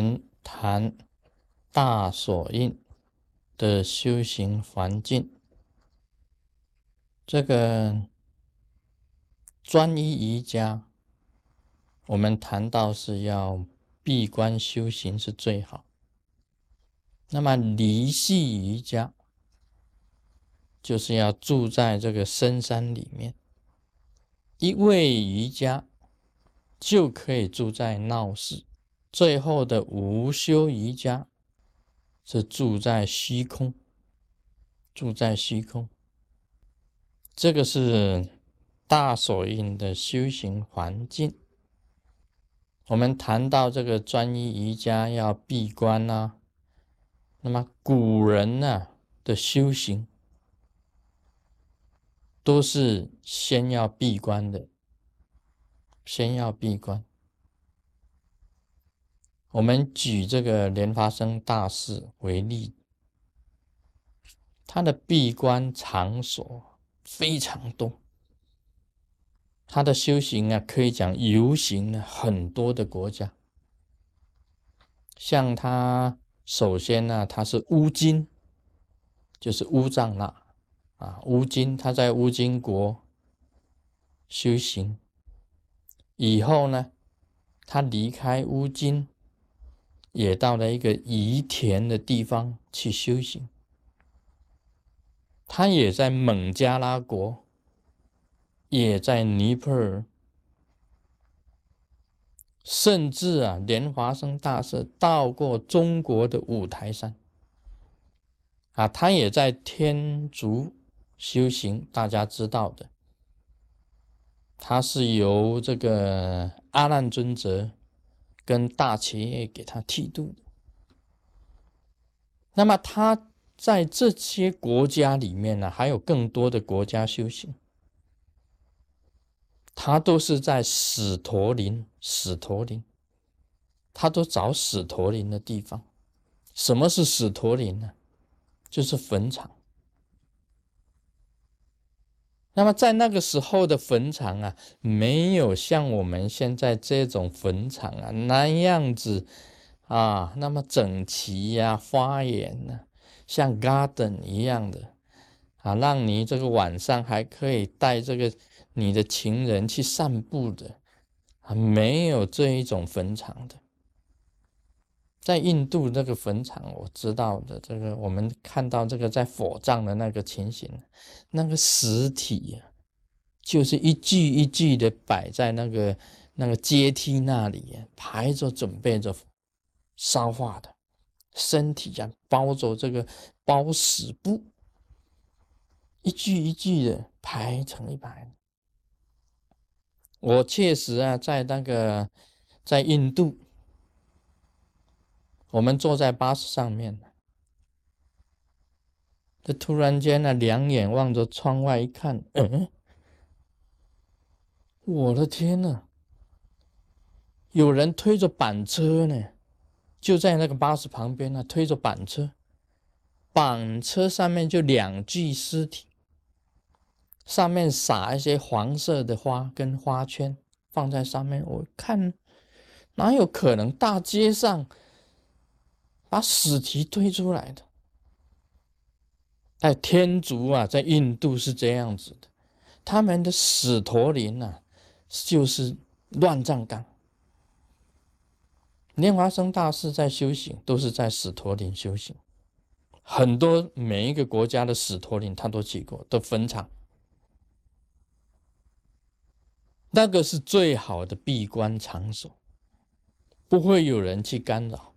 们谈大所印的修行环境，这个专一瑜伽，我们谈到是要闭关修行是最好。那么离系瑜伽，就是要住在这个深山里面，一位瑜伽就可以住在闹市。最后的无修瑜伽是住在虚空，住在虚空。这个是大手印的修行环境。我们谈到这个专一瑜伽要闭关呐，那么古人呢的修行都是先要闭关的，先要闭关。我们举这个莲花生大士为例，他的闭关场所非常多，他的修行啊，可以讲游行了很多的国家。像他首先呢，他是乌金，就是乌藏那啊，乌金他在乌金国修行，以后呢，他离开乌金。也到了一个宜田的地方去修行，他也在孟加拉国，也在尼泊尔，甚至啊，莲华生大师到过中国的五台山，啊，他也在天竺修行，大家知道的，他是由这个阿难尊者。跟大企业给他剃度的，那么他在这些国家里面呢，还有更多的国家修行，他都是在死陀林，死陀林，他都找死陀林的地方。什么是死陀林呢？就是坟场。那么在那个时候的坟场啊，没有像我们现在这种坟场啊那样子啊，那么整齐呀、花园呢，像 garden 一样的啊，让你这个晚上还可以带这个你的情人去散步的啊，没有这一种坟场的。在印度那个坟场，我知道的这个，我们看到这个在火葬的那个情形，那个尸体呀，就是一具一具的摆在那个那个阶梯那里，排着准备着烧化的，身体呀包着这个包死布，一具一具的排成一排。我确实啊，在那个在印度。我们坐在巴士上面，这突然间呢，两眼望着窗外一看，嗯，我的天呐，有人推着板车呢，就在那个巴士旁边呢，推着板车，板车上面就两具尸体，上面撒一些黄色的花跟花圈放在上面，我看哪有可能大街上？把死体推出来的，在天竺啊，在印度是这样子的，他们的死陀林啊，就是乱葬岗。莲华生大师在修行，都是在死陀林修行。很多每一个国家的死陀林，他都去过，都坟场，那个是最好的闭关场所，不会有人去干扰。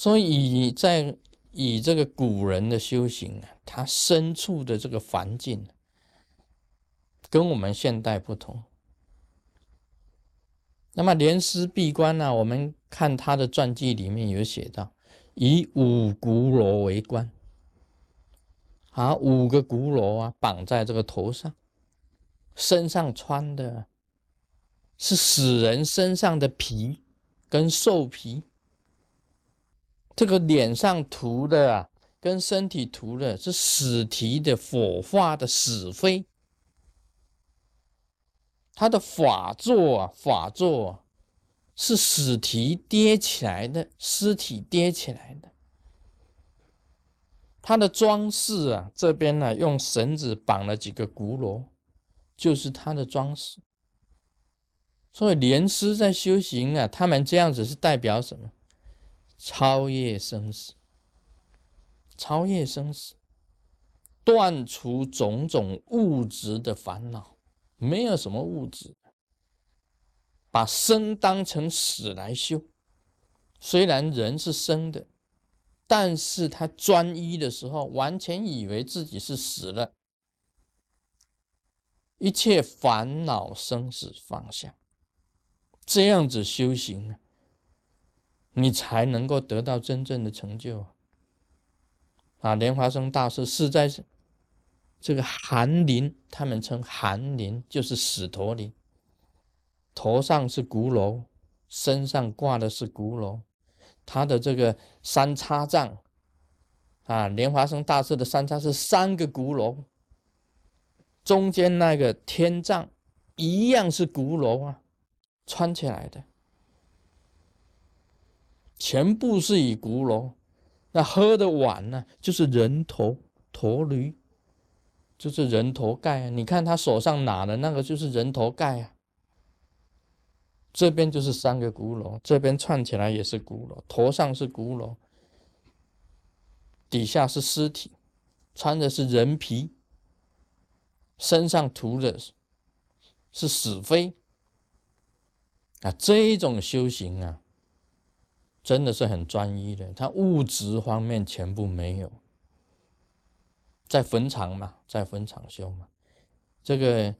所以以在以这个古人的修行啊，他身处的这个环境跟我们现代不同。那么莲师闭关呢，我们看他的传记里面有写到，以五鼓锣为冠，啊，五个鼓锣啊绑在这个头上，身上穿的是死人身上的皮跟兽皮。这个脸上涂的啊，跟身体涂的是死提的火化的死灰。他的法座啊，法座是死体叠起来的，尸体叠起来的。他的装饰啊，这边呢用绳子绑了几个鼓楼，就是他的装饰。所以莲师在修行啊，他们这样子是代表什么？超越生死，超越生死，断除种种物质的烦恼，没有什么物质。把生当成死来修，虽然人是生的，但是他专一的时候，完全以为自己是死了，一切烦恼生死放下，这样子修行啊，你才能够得到真正的成就啊！莲花生大师是在这个寒林，他们称寒林就是死陀林。头上是鼓楼，身上挂的是鼓楼，他的这个三叉杖啊，莲花生大师的三叉是三个鼓楼，中间那个天杖一样是鼓楼啊，穿起来的，全部是以鼓楼。那喝的碗呢，就是人头驼驴，就是人头盖啊。你看他手上拿的那个，就是人头盖啊。这边就是三个鼓楼，这边串起来也是鼓楼，头上是鼓楼，底下是尸体，穿的是人皮，身上涂的是是死灰啊！这一种修行啊，真的是很专一的，他物质方面全部没有，在坟场嘛，在坟场修嘛，这个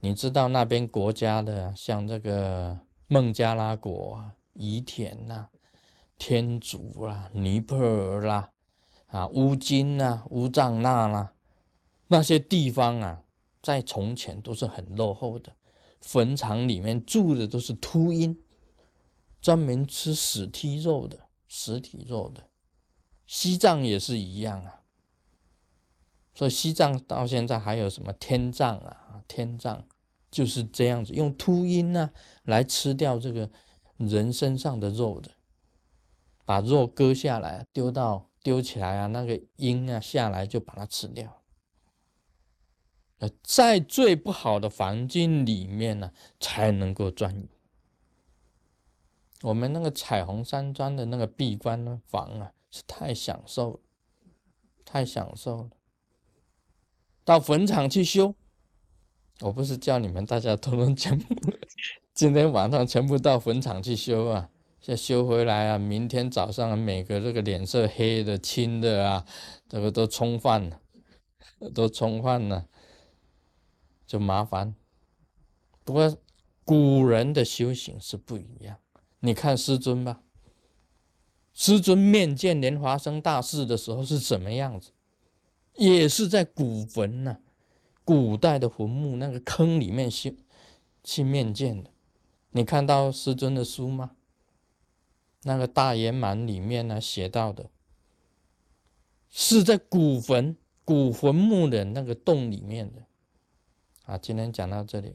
你知道那边国家的，像这个。孟加拉国、啊伊田呐、天竺啦、尼泊尔啦、啊乌金呐、乌藏那啦，那些地方啊，在从前都是很落后的，坟场里面住的都是秃鹰，专门吃死体肉的，实体肉的。西藏也是一样啊，所以西藏到现在还有什么天葬啊，天葬。就是这样子，用秃鹰呢来吃掉这个人身上的肉的，把肉割下来丢到丢起来啊，那个鹰啊下来就把它吃掉。在最不好的环境里面呢，才能够专。我们那个彩虹山庄的那个闭关房啊，是太享受了，太享受了。到坟场去修。我不是叫你们大家都能全部今天晚上全部到坟场去修啊，先修回来啊，明天早上每个这个脸色黑的、青的啊，这个都冲犯了，都冲犯了，就麻烦。不过古人的修行是不一样，你看师尊吧，师尊面见莲华生大士的时候是什么样子？也是在古坟呐。古代的坟墓那个坑里面去去面见的，你看到师尊的书吗？那个大圆满里面呢写到的，是在古坟古坟墓的那个洞里面的。啊，今天讲到这里，